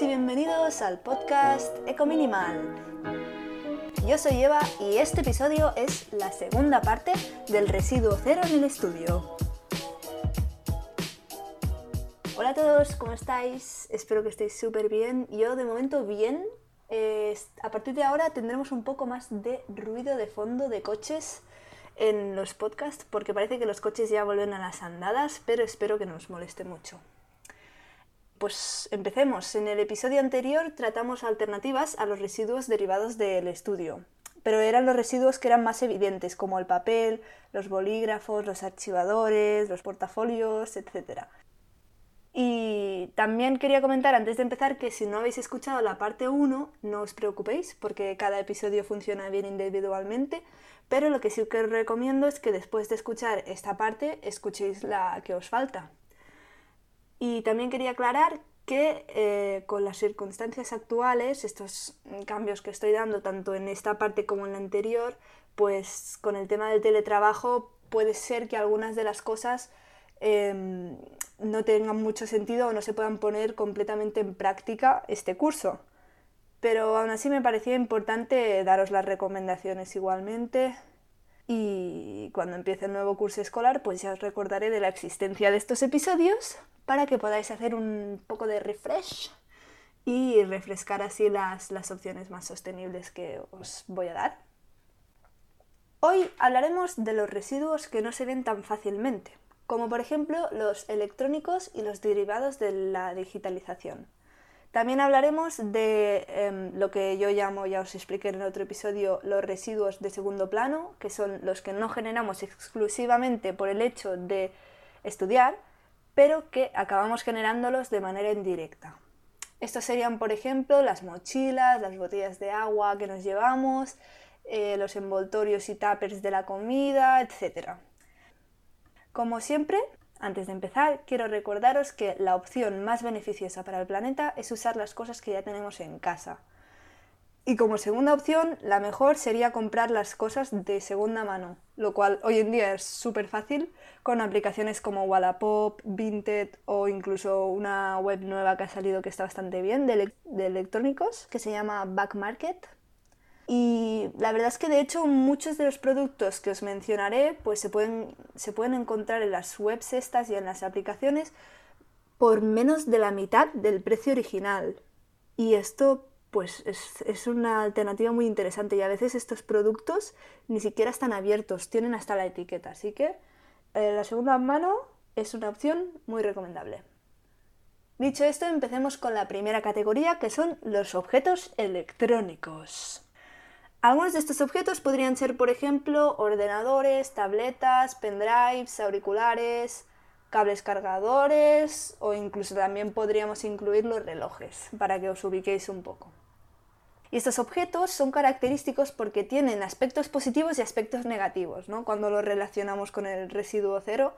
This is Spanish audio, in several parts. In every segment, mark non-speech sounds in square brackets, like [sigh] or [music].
Y bienvenidos al podcast Eco Minimal. Yo soy Eva y este episodio es la segunda parte del residuo cero en el estudio. Hola a todos, ¿cómo estáis? Espero que estéis súper bien. Yo de momento bien. Eh, a partir de ahora tendremos un poco más de ruido de fondo de coches en los podcasts porque parece que los coches ya vuelven a las andadas, pero espero que no os moleste mucho. Pues empecemos. En el episodio anterior tratamos alternativas a los residuos derivados del estudio, pero eran los residuos que eran más evidentes, como el papel, los bolígrafos, los archivadores, los portafolios, etc. Y también quería comentar antes de empezar que si no habéis escuchado la parte 1, no os preocupéis, porque cada episodio funciona bien individualmente, pero lo que sí que os recomiendo es que después de escuchar esta parte, escuchéis la que os falta. Y también quería aclarar que eh, con las circunstancias actuales, estos cambios que estoy dando tanto en esta parte como en la anterior, pues con el tema del teletrabajo puede ser que algunas de las cosas em, no tengan mucho sentido o no se puedan poner completamente en práctica este curso. Pero aún así me parecía importante daros las recomendaciones igualmente. Y cuando empiece el nuevo curso escolar, pues ya os recordaré de la existencia de estos episodios para que podáis hacer un poco de refresh y refrescar así las, las opciones más sostenibles que os voy a dar. Hoy hablaremos de los residuos que no se ven tan fácilmente, como por ejemplo los electrónicos y los derivados de la digitalización. También hablaremos de em, lo que yo llamo, ya os expliqué en otro episodio, los residuos de segundo plano, que son los que no generamos exclusivamente por el hecho de estudiar, pero que acabamos generándolos de manera indirecta. Estos serían, por ejemplo, las mochilas, las botellas de agua que nos llevamos, eh, los envoltorios y tuppers de la comida, etc. Como siempre, antes de empezar, quiero recordaros que la opción más beneficiosa para el planeta es usar las cosas que ya tenemos en casa. Y como segunda opción, la mejor sería comprar las cosas de segunda mano, lo cual hoy en día es súper fácil con aplicaciones como Wallapop, Vinted o incluso una web nueva que ha salido que está bastante bien de, electrónicos que se llama Back Market. Y la verdad es que de hecho muchos de los productos que os mencionaré pues se pueden, se pueden encontrar en las webs estas y en las aplicaciones por menos de la mitad del precio original. Y esto pues es, una alternativa muy interesante y a veces estos productos ni siquiera están abiertos, tienen hasta la etiqueta, así que eh, la segunda mano es una opción muy recomendable. Dicho esto, empecemos con la primera categoría que son los objetos electrónicos. Algunos de estos objetos podrían ser, por ejemplo, ordenadores, tabletas, pendrives, auriculares, cables cargadores o incluso también podríamos incluir los relojes para que os ubiquéis un poco. Y estos objetos son característicos porque tienen aspectos positivos y aspectos negativos, ¿no? Cuando los relacionamos con el residuo cero,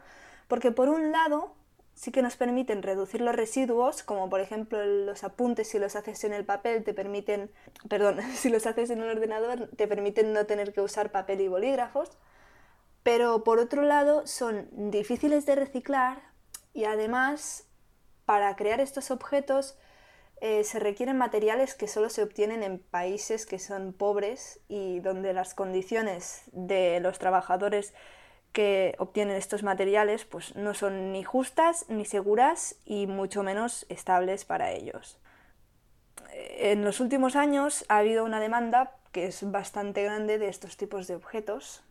porque por un lado sí que nos permiten reducir los residuos, como por ejemplo los apuntes si los haces en el papel te permiten, [laughs] perdón, si los haces en un ordenador te permiten no tener que usar papel y bolígrafos, pero por otro lado son difíciles de reciclar y además para crear estos objetos eh, se requieren materiales que solo se obtienen en países que son pobres y donde las condiciones de los trabajadores que obtienen estos materiales pues no son ni justas ni seguras y mucho menos estables para ellos. En los últimos años ha habido una demanda que es bastante grande de estos tipos de objetos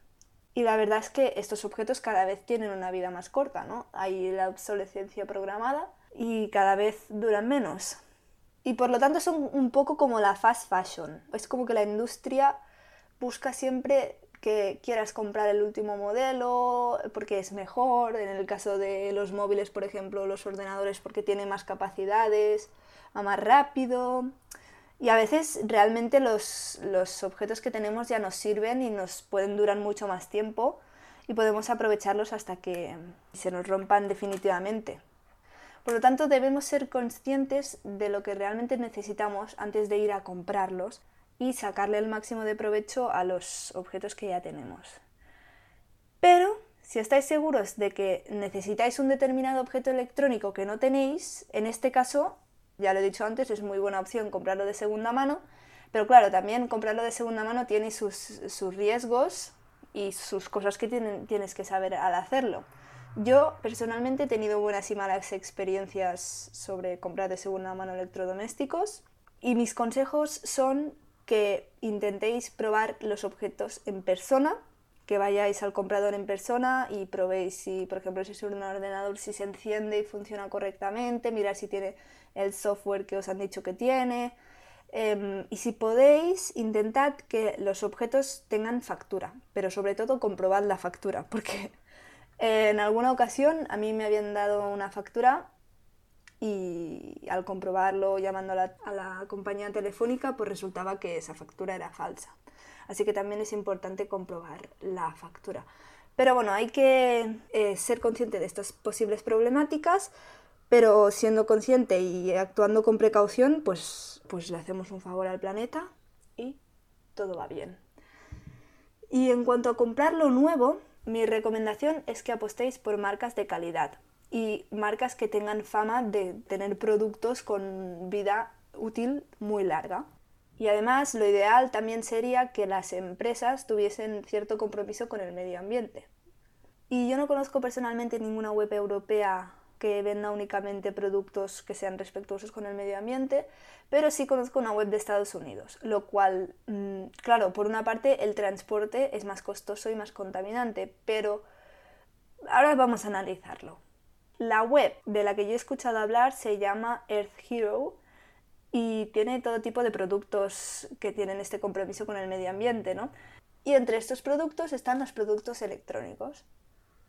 y la verdad es que estos objetos cada vez tienen una vida más corta, ¿no? Hay la obsolescencia programada y cada vez duran menos y por lo tanto son un poco como la fast fashion. Es como que la industria busca siempre que quieras comprar el último modelo porque es mejor, en el caso de los móviles, por ejemplo, los ordenadores porque tiene más capacidades, va más rápido. Y a veces realmente los, los objetos que tenemos ya nos sirven y nos pueden durar mucho más tiempo y podemos aprovecharlos hasta que se nos rompan definitivamente. Por lo tanto, debemos ser conscientes de lo que realmente necesitamos antes de ir a comprarlos y sacarle el máximo de provecho a los objetos que ya tenemos. Pero si estáis seguros de que necesitáis un determinado objeto electrónico que no tenéis, en este caso Ya lo he dicho antes, es muy buena opción comprarlo de segunda mano, pero claro, también comprarlo de segunda mano tiene sus, riesgos y sus cosas que tienes que saber al hacerlo. Yo personalmente he tenido buenas y malas experiencias sobre comprar de segunda mano electrodomésticos y mis consejos son que intentéis probar los objetos en persona, que vayáis al comprador en persona y probéis si, por ejemplo, si es un ordenador, si se enciende y funciona correctamente, mirar si tiene el software que os han dicho que tiene. Em, y si podéis, intentad que los objetos tengan factura, pero sobre todo comprobad la factura, [laughs] porque en alguna ocasión a mí me habían dado una factura y al comprobarlo llamando a la, compañía telefónica, pues resultaba que esa factura era falsa. Así que también es importante comprobar la factura. Pero bueno, hay que eh, ser consciente de estas posibles problemáticas, pero siendo consciente y actuando con precaución, pues, pues le hacemos un favor al planeta y todo va bien. Y en cuanto a comprar lo nuevo, mi recomendación es que apostéis por marcas de calidad y marcas que tengan fama de tener productos con vida útil muy larga. Y además lo ideal también sería que las empresas tuviesen cierto compromiso con el medio ambiente. Y yo no conozco personalmente ninguna web europea que venda únicamente productos que sean respetuosos con el medio ambiente, pero sí conozco una web de Estados Unidos, lo cual, mm, claro, por una parte el transporte es más costoso y más contaminante, pero ahora vamos a analizarlo. La web de la que yo he escuchado hablar se llama Earth Hero y tiene todo tipo de productos que tienen este compromiso con el medio ambiente, ¿no? Y entre estos productos están los productos electrónicos.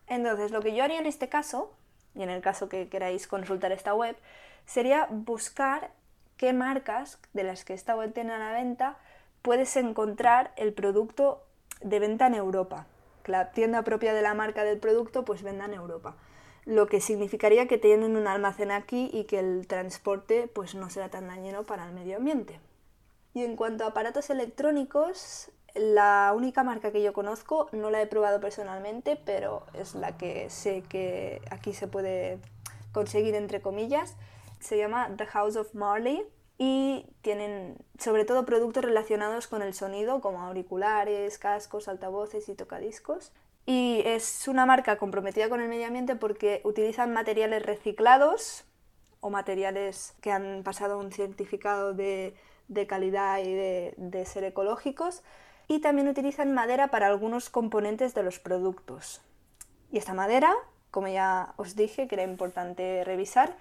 Entonces, lo que yo haría en este caso, y en el caso que queráis consultar esta web, sería buscar qué marcas de las que esta web tiene a la venta puedes encontrar el producto de venta en Europa. La tienda propia de la marca del producto pues venda en Europa lo que significaría que tienen un almacén aquí y que el transporte pues no será tan dañino para el medio ambiente. Y en cuanto a aparatos electrónicos, la única marca que yo conozco, no la he probado personalmente, pero es la que sé que aquí se puede conseguir entre comillas, se llama The House of Marley y tienen sobre todo productos relacionados con el sonido como auriculares, cascos, altavoces y tocadiscos. Y es una marca comprometida con el medio ambiente porque utilizan materiales reciclados o materiales que han pasado un certificado de, calidad y de, de ser ecológicos. Y también utilizan madera para algunos componentes de los productos. Y esta madera, como ya os dije, que era importante revisar,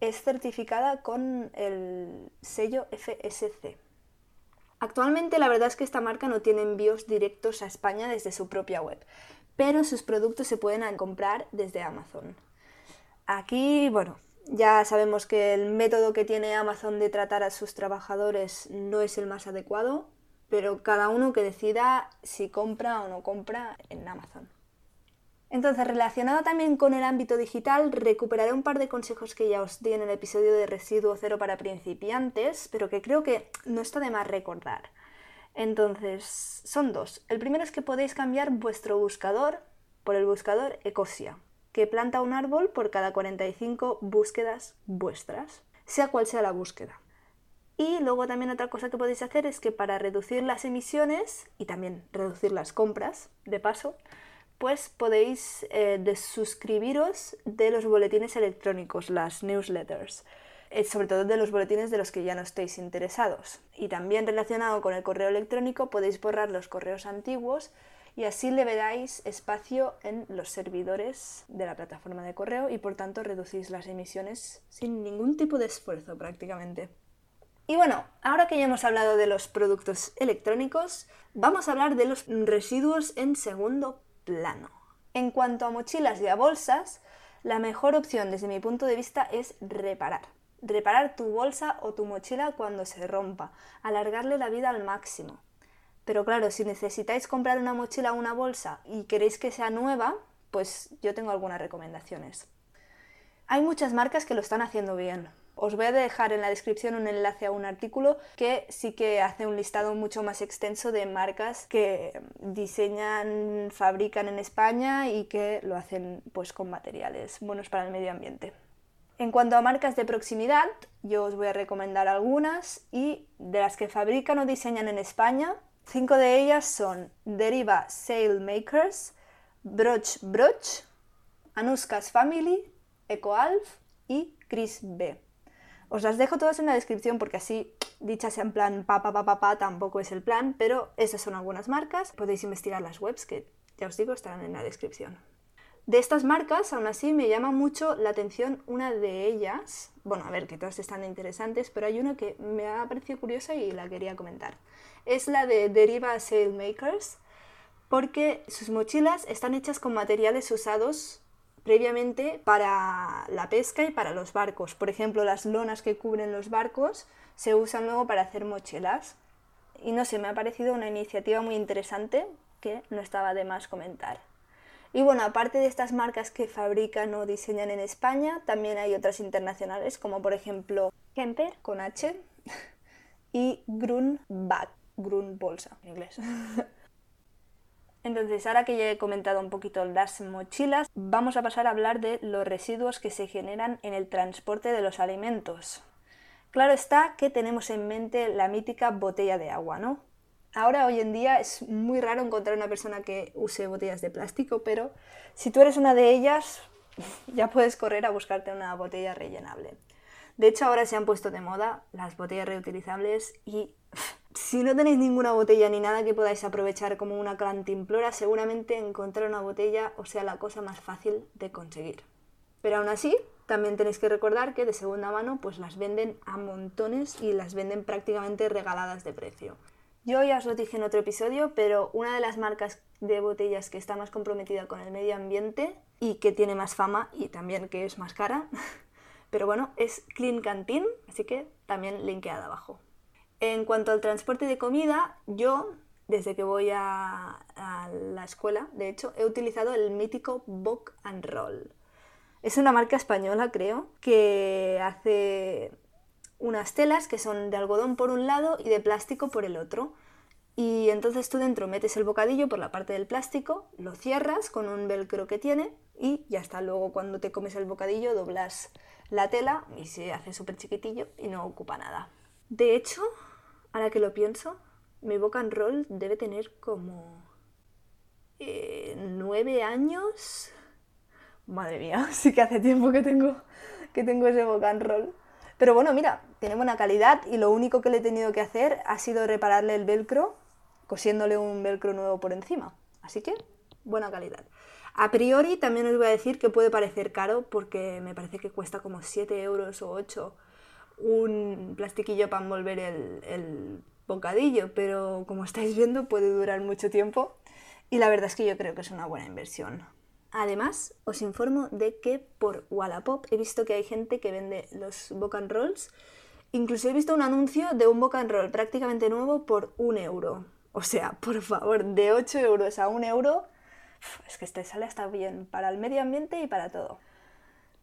es certificada con el sello FSC. Actualmente la verdad es que esta marca no tiene envíos directos a España desde su propia web, pero sus productos se pueden comprar desde Amazon. Aquí, bueno, ya sabemos que el método que tiene Amazon de tratar a sus trabajadores no es el más adecuado, pero cada uno que decida si compra o no compra en Amazon. Entonces, relacionado también con el ámbito digital, recuperaré un par de consejos que ya os di en el episodio de Residuo Cero para principiantes, pero que creo que no está de más recordar. Entonces, son dos. El primero es que podéis cambiar vuestro buscador por el buscador Ecosia, que planta un árbol por cada 45 búsquedas vuestras, sea cual sea la búsqueda. Y luego también otra cosa que podéis hacer es que para reducir las emisiones y también reducir las compras, de paso, pues podéis eh, desuscribiros de los boletines electrónicos, las newsletters, eh, sobre todo de los boletines de los que ya no estéis interesados. Y también relacionado con el correo electrónico podéis borrar los correos antiguos y así le veráis espacio en los servidores de la plataforma de correo y por tanto reducís las emisiones sin ningún tipo de esfuerzo prácticamente. Y bueno, ahora que ya hemos hablado de los productos electrónicos, vamos a hablar de los residuos en segundo plano. En cuanto a mochilas y a bolsas, la mejor opción desde mi punto de vista es reparar. Reparar tu bolsa o tu mochila cuando se rompa, alargarle la vida al máximo. Pero claro, si necesitáis comprar una mochila o una bolsa y queréis que sea nueva, pues yo tengo algunas recomendaciones. Hay muchas marcas que lo están haciendo bien. Os voy a dejar en la descripción un enlace a un artículo que sí que hace un listado mucho más extenso de marcas que diseñan, fabrican en España y que lo hacen pues con materiales buenos para el medio ambiente. En cuanto a marcas de proximidad, yo os voy a recomendar algunas y de las que fabrican o diseñan en España, cinco de ellas son Deriva Sailmakers, Broch Broch, Anuska's Family, EcoAlf y Chris B. Os las dejo todas en la descripción porque así, dichas en plan pa pa pa pa pa, tampoco es el plan, pero esas son algunas marcas. Podéis investigar las webs que, ya os digo, estarán en la descripción. De estas marcas, aún así, me llama mucho la atención una de ellas. Bueno, a ver, que todas están interesantes, pero hay una que me ha parecido curiosa y la quería comentar. Es la de Deriva Sailmakers, porque sus mochilas están hechas con materiales usados previamente para la pesca y para los barcos. Por ejemplo, las lonas que cubren los barcos se usan luego para hacer mochilas. Y no sé, me ha parecido una iniciativa muy interesante que no estaba de más comentar. Y bueno, aparte de estas marcas que fabrican o diseñan en España, también hay otras internacionales, como por ejemplo Kemper con H [laughs] y Grunbag, Grun bolsa en inglés. [laughs] Entonces, ahora que ya he comentado un poquito las mochilas, vamos a pasar a hablar de los residuos que se generan en el transporte de los alimentos. Claro está que tenemos en mente la mítica botella de agua, ¿no? Ahora, hoy en día, es muy raro encontrar una persona que use botellas de plástico, pero si tú eres una de ellas, [laughs] ya puedes correr a buscarte una botella rellenable. De hecho, ahora se han puesto de moda las botellas reutilizables y [laughs] si no tenéis ninguna botella ni nada que podáis aprovechar como una cantimplora, seguramente encontrar una botella os sea la cosa más fácil de conseguir. Pero aún así, también tenéis que recordar que de segunda mano pues las venden a montones y las venden prácticamente regaladas de precio. Yo ya os lo dije en otro episodio, pero una de las marcas de botellas que está más comprometida con el medio ambiente y que tiene más fama y también que es más cara, [laughs] pero bueno, es Clean Canteen, así que también linkeada abajo. En cuanto al transporte de comida, yo, desde que voy a, la escuela, de hecho, he utilizado el mítico Book and Roll. Es una marca española, creo, que hace unas telas que son de algodón por un lado y de plástico por el otro. Y entonces tú dentro metes el bocadillo por la parte del plástico, lo cierras con un velcro que tiene y ya está. Luego cuando te comes el bocadillo doblas la tela y se hace súper chiquitillo y no ocupa nada. De hecho, ahora que lo pienso, mi boca and roll debe tener como eh, nueve años. Madre mía, [laughs] sí que hace tiempo que tengo, que tengo ese boca roll. Pero bueno, mira, tiene buena calidad y lo único que le he tenido que hacer ha sido repararle el velcro cosiéndole un velcro nuevo por encima. Así que, buena calidad. A priori también os voy a decir que puede parecer caro porque me parece que cuesta como 7 euros o 8 un plastiquillo para envolver el, el bocadillo, pero como estáis viendo puede durar mucho tiempo y la verdad es que yo creo que es una buena inversión. Además, os informo de que por Wallapop he visto que hay gente que vende los book and rolls. Incluso he visto un anuncio de un book and roll prácticamente nuevo por un euro. O sea, por favor, de 8 euros a un euro, es que este sale hasta bien para el medio ambiente y para todo.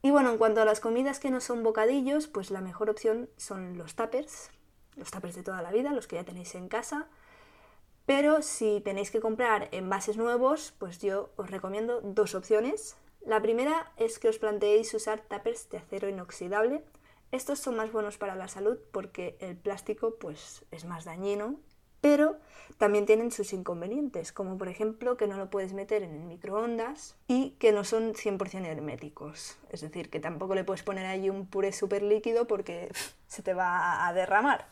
Y bueno, en cuanto a las comidas que no son bocadillos, pues la mejor opción son los tuppers, los tuppers de toda la vida, los que ya tenéis en casa. Pero si tenéis que comprar envases nuevos, pues yo os recomiendo dos opciones. La primera es que os planteéis usar tuppers de acero inoxidable. Estos son más buenos para la salud porque el plástico pues es más dañino, pero también tienen sus inconvenientes, como por ejemplo que no lo puedes meter en el microondas y que no son 100% herméticos. Es decir, que tampoco le puedes poner ahí un puré súper líquido porque se te va a derramar.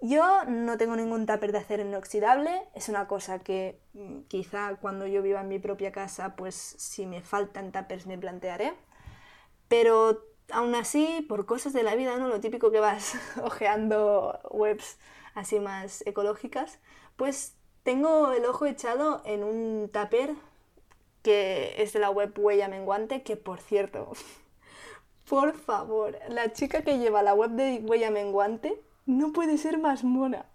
Yo no tengo ningún tupper de acero inoxidable, es una cosa que mm, quizá cuando yo viva en mi propia casa, pues si me faltan tuppers me plantearé. Pero aún así, por cosas de la vida, ¿no? Lo típico que vas [laughs] ojeando webs así más ecológicas, pues tengo el ojo echado en un tupper que es de la web Huella Menguante, que por cierto, [laughs] por favor, la chica que lleva la web de Huella Menguante no puede ser más mona.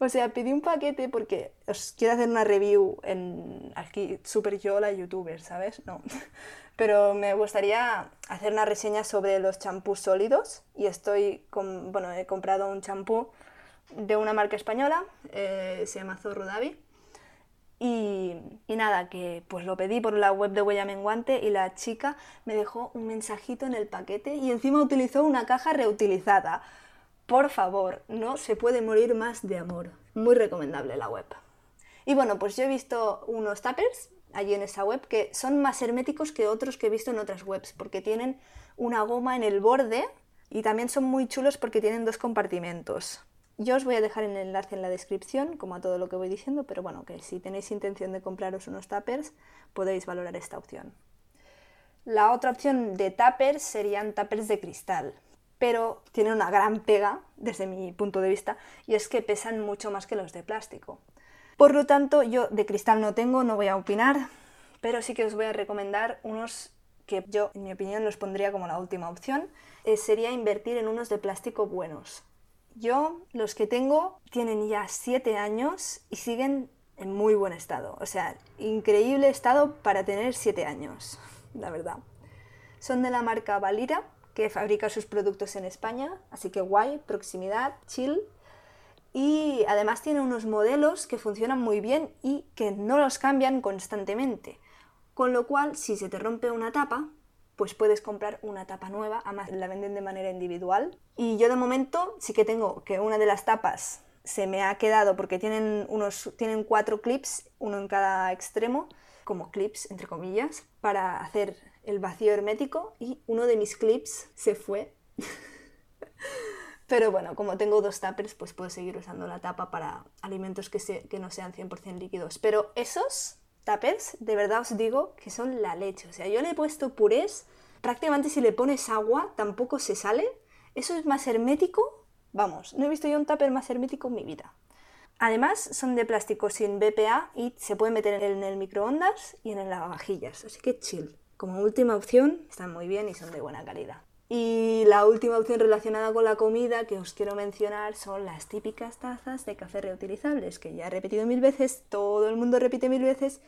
O sea, pedí un paquete porque os quiero hacer una review en aquí, super yo la youtuber, ¿sabes? No. [laughs] Pero me gustaría hacer una reseña sobre los champús sólidos y estoy con, bueno, he comprado un champú de una marca española, eh, se llama Zorro Davi. Y, y, nada, que pues lo pedí por la web de Huella Menguante y la chica me dejó un mensajito en el paquete y encima utilizó una caja reutilizada. Por favor, no se puede morir más de amor. Muy recomendable la web. Y bueno, pues yo he visto unos tuppers allí en esa web que son más herméticos que otros que he visto en otras webs porque tienen una goma en el borde y también son muy chulos porque tienen dos compartimentos. Yo os voy a dejar el enlace en la descripción, como a todo lo que voy diciendo, pero bueno, que si tenéis intención de compraros unos tuppers, podéis valorar esta opción. La otra opción de tuppers serían tuppers de cristal, pero tienen una gran pega, desde mi punto de vista, y es que pesan mucho más que los de plástico. Por lo tanto, yo de cristal no tengo, no voy a opinar, pero sí que os voy a recomendar unos que yo, en mi opinión, los pondría como la última opción, eh, sería invertir en unos de plástico buenos. Yo, los que tengo, tienen ya 7 años y siguen en muy buen estado. O sea, increíble estado para tener 7 años, [laughs] la verdad. Son de la marca Valira, que fabrica sus productos en España, así que guay, proximidad, chill. Y además tiene unos modelos que funcionan muy bien y que no los cambian constantemente. Con lo cual, si se te rompe una tapa, pues puedes comprar una tapa nueva, además la venden de manera individual. Y yo de momento sí que tengo que una de las tapas se me ha quedado porque tienen, unos, tienen cuatro clips, uno en cada extremo, como clips entre comillas, para hacer el vacío hermético y uno de mis clips se fue. [laughs] Pero bueno, como tengo dos tuppers, pues puedo seguir usando la tapa para alimentos que, que no sean 100% líquidos. Pero esos tuppers, de verdad os digo que son la leche. O sea, yo le he puesto purés, prácticamente si le pones agua tampoco se sale. Eso es más hermético. Vamos, no he visto yo un tupper más hermético en mi vida. Además, son de plástico sin BPA y se pueden meter en el microondas y en el lavavajillas. Así que chill. Como última opción, están muy bien y son de buena calidad. Y la última opción relacionada con la comida que os quiero mencionar son las típicas tazas de café reutilizables, que ya he repetido mil veces, todo el mundo repite mil veces,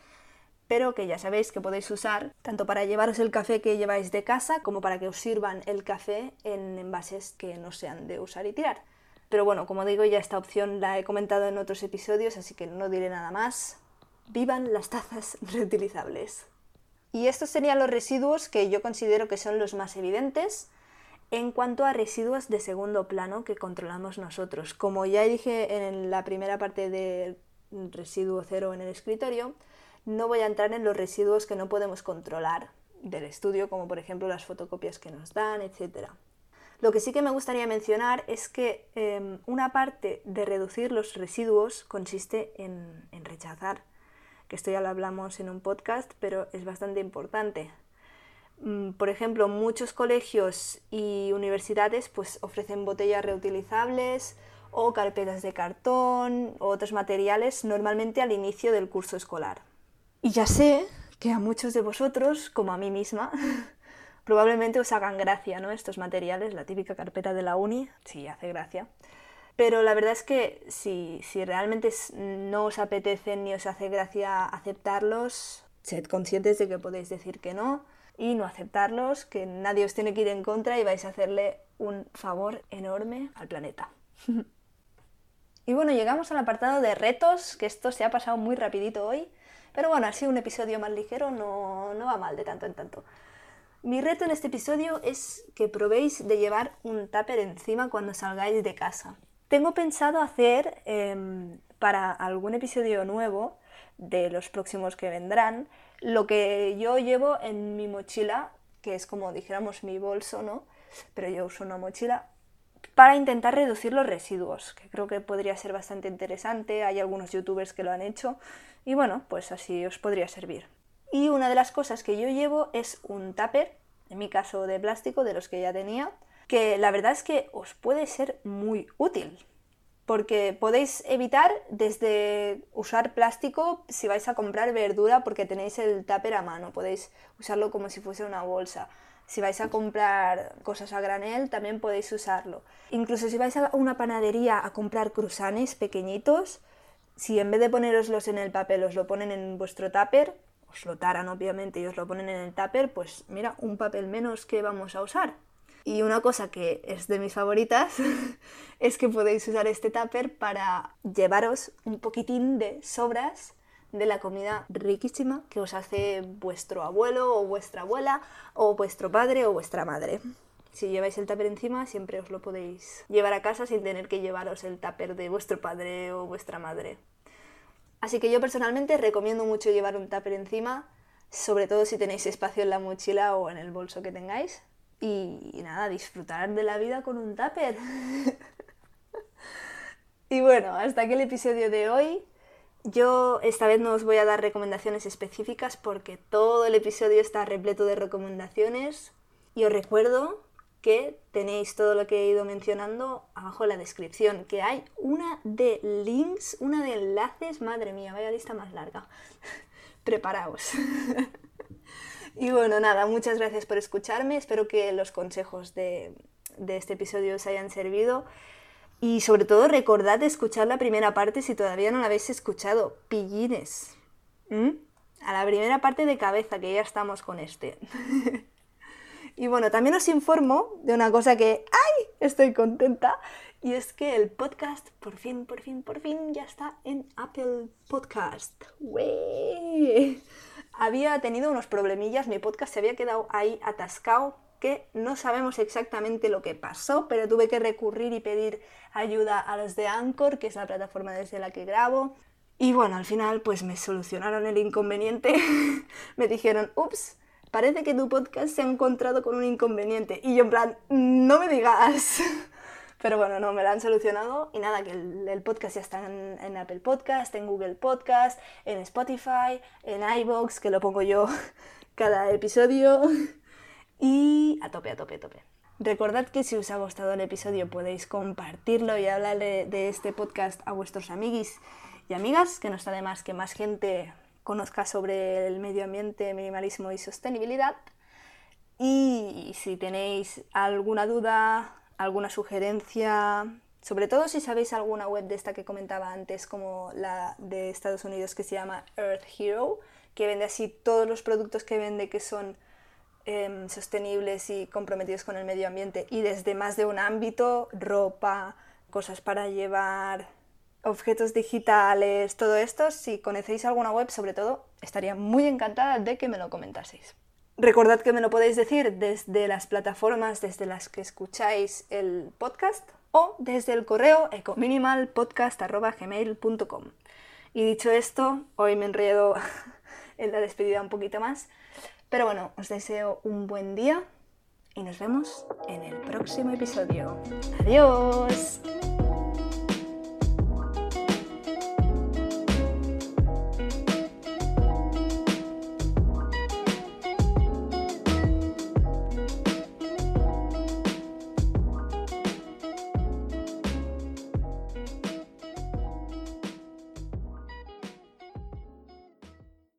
pero que ya sabéis que podéis usar tanto para llevaros el café que lleváis de casa como para que os sirvan el café en envases que no sean de usar y tirar. Pero bueno, como digo, ya esta opción la he comentado en otros episodios, así que no diré nada más. ¡Vivan las tazas [laughs] reutilizables! Y estos serían los residuos que yo considero que son los más evidentes en cuanto a residuos de segundo plano que controlamos nosotros. Como ya dije en la primera parte del residuo cero en el escritorio, no voy a entrar en los residuos que no podemos controlar del estudio, como por ejemplo las fotocopias que nos dan, etc. Lo que sí que me gustaría mencionar es que em, una parte de reducir los residuos consiste en rechazar esto ya lo hablamos en un podcast, pero es bastante importante. Mm, por ejemplo, muchos colegios y universidades pues, ofrecen botellas reutilizables o carpetas de cartón o otros materiales normalmente al inicio del curso escolar. Y ya sé que a muchos de vosotros, como a mí misma, [laughs] probablemente os hagan gracia ¿no? estos materiales, la típica carpeta de la uni, sí, hace gracia. Pero la verdad es que si, realmente no os apetece ni os hace gracia aceptarlos, sed conscientes de que podéis decir que no y no aceptarlos, que nadie os tiene que ir en contra y vais a hacerle un favor enorme al planeta. [laughs] y bueno, llegamos al apartado de retos, que esto se ha pasado muy rapidito hoy, pero bueno, así un episodio más ligero no, no va mal de tanto en tanto. Mi reto en este episodio es que probéis de llevar un tupper encima cuando salgáis de casa. Tengo pensado hacer em, para algún episodio nuevo de los próximos que vendrán lo que yo llevo en mi mochila, que es como dijéramos mi bolso, ¿no? Pero yo uso una mochila para intentar reducir los residuos, que creo que podría ser bastante interesante. Hay algunos youtubers que lo han hecho y bueno, pues así os podría servir. Y una de las cosas que yo llevo es un tupper, en mi caso de plástico, de los que ya tenía, que la verdad es que os puede ser muy útil. Porque podéis evitar desde usar plástico si vais a comprar verdura porque tenéis el tupper a mano, podéis usarlo como si fuese una bolsa. Si vais a comprar cosas a granel, también podéis usarlo. Incluso si vais a una panadería a comprar cruzanes pequeñitos, si en vez de poneroslos en el papel os lo ponen en vuestro tupper, os lo taran obviamente y os lo ponen en el tupper, pues mira, un papel menos que vamos a usar. Y una cosa que es de mis favoritas [laughs] es que podéis usar este tupper para llevaros un poquitín de sobras de la comida riquísima que os hace vuestro abuelo o vuestra abuela o vuestro padre o vuestra madre. Si lleváis el tupper encima, siempre os lo podéis llevar a casa sin tener que llevaros el tupper de vuestro padre o vuestra madre. Así que yo personalmente recomiendo mucho llevar un tupper encima, sobre todo si tenéis espacio en la mochila o en el bolso que tengáis. Y, nada, disfrutar de la vida con un tupper. [laughs] y bueno, hasta aquí el episodio de hoy. Yo esta vez no os voy a dar recomendaciones específicas porque todo el episodio está repleto de recomendaciones. Y os recuerdo que tenéis todo lo que he ido mencionando abajo en la descripción, que hay una de links, una de enlaces, madre mía, vaya lista más larga. [laughs] Preparaos. [laughs] y bueno, nada, muchas gracias por escucharme, espero que los consejos de, este episodio os hayan servido. Y sobre todo recordad escuchar la primera parte si todavía no la habéis escuchado. Pillines. ¿Mm? A la primera parte de cabeza, que ya estamos con este. [laughs] Y bueno, también os informo de una cosa que, ¡ay! Estoy contenta. Y es que el podcast, por fin, por fin, por fin, ya está en Apple Podcast. ¡Wey! Había tenido unos problemillas, mi podcast se había quedado ahí atascado, que no sabemos exactamente lo que pasó, pero tuve que recurrir y pedir ayuda a los de Anchor, que es la plataforma desde la que grabo. Y bueno, al final pues me solucionaron el inconveniente. [laughs] me dijeron, ups, parece que tu podcast se ha encontrado con un inconveniente. Y yo en plan, no me digas. [laughs] Pero bueno, no, me lo han solucionado y nada, que el, podcast ya está en, Apple Podcast, en Google Podcast, en Spotify, en iVoox, que lo pongo yo [laughs] cada episodio. [laughs] Y a tope, a tope, a tope. Recordad que si os ha gustado el episodio podéis compartirlo y hablarle de este podcast a vuestros amiguis y amigas, que no está de más que más gente conozca sobre el medio ambiente, minimalismo y sostenibilidad. Y si tenéis alguna duda, alguna sugerencia, sobre todo si sabéis alguna web de esta que comentaba antes, como la de Estados Unidos que se llama Earth Hero, que vende así todos los productos que vende que son em, sostenibles y comprometidos con el medio ambiente y desde más de un ámbito, ropa, cosas para llevar, objetos digitales, todo esto, si conocéis alguna web, sobre todo, estaría muy encantada de que me lo comentaseis. Recordad que me lo podéis decir desde las plataformas desde las que escucháis el podcast o desde el correo ecominimalpodcast.gmail.com. Y dicho esto, hoy me enredo [laughs] en la despedida un poquito más, pero bueno, os deseo un buen día y nos vemos en el próximo episodio. ¡Adiós!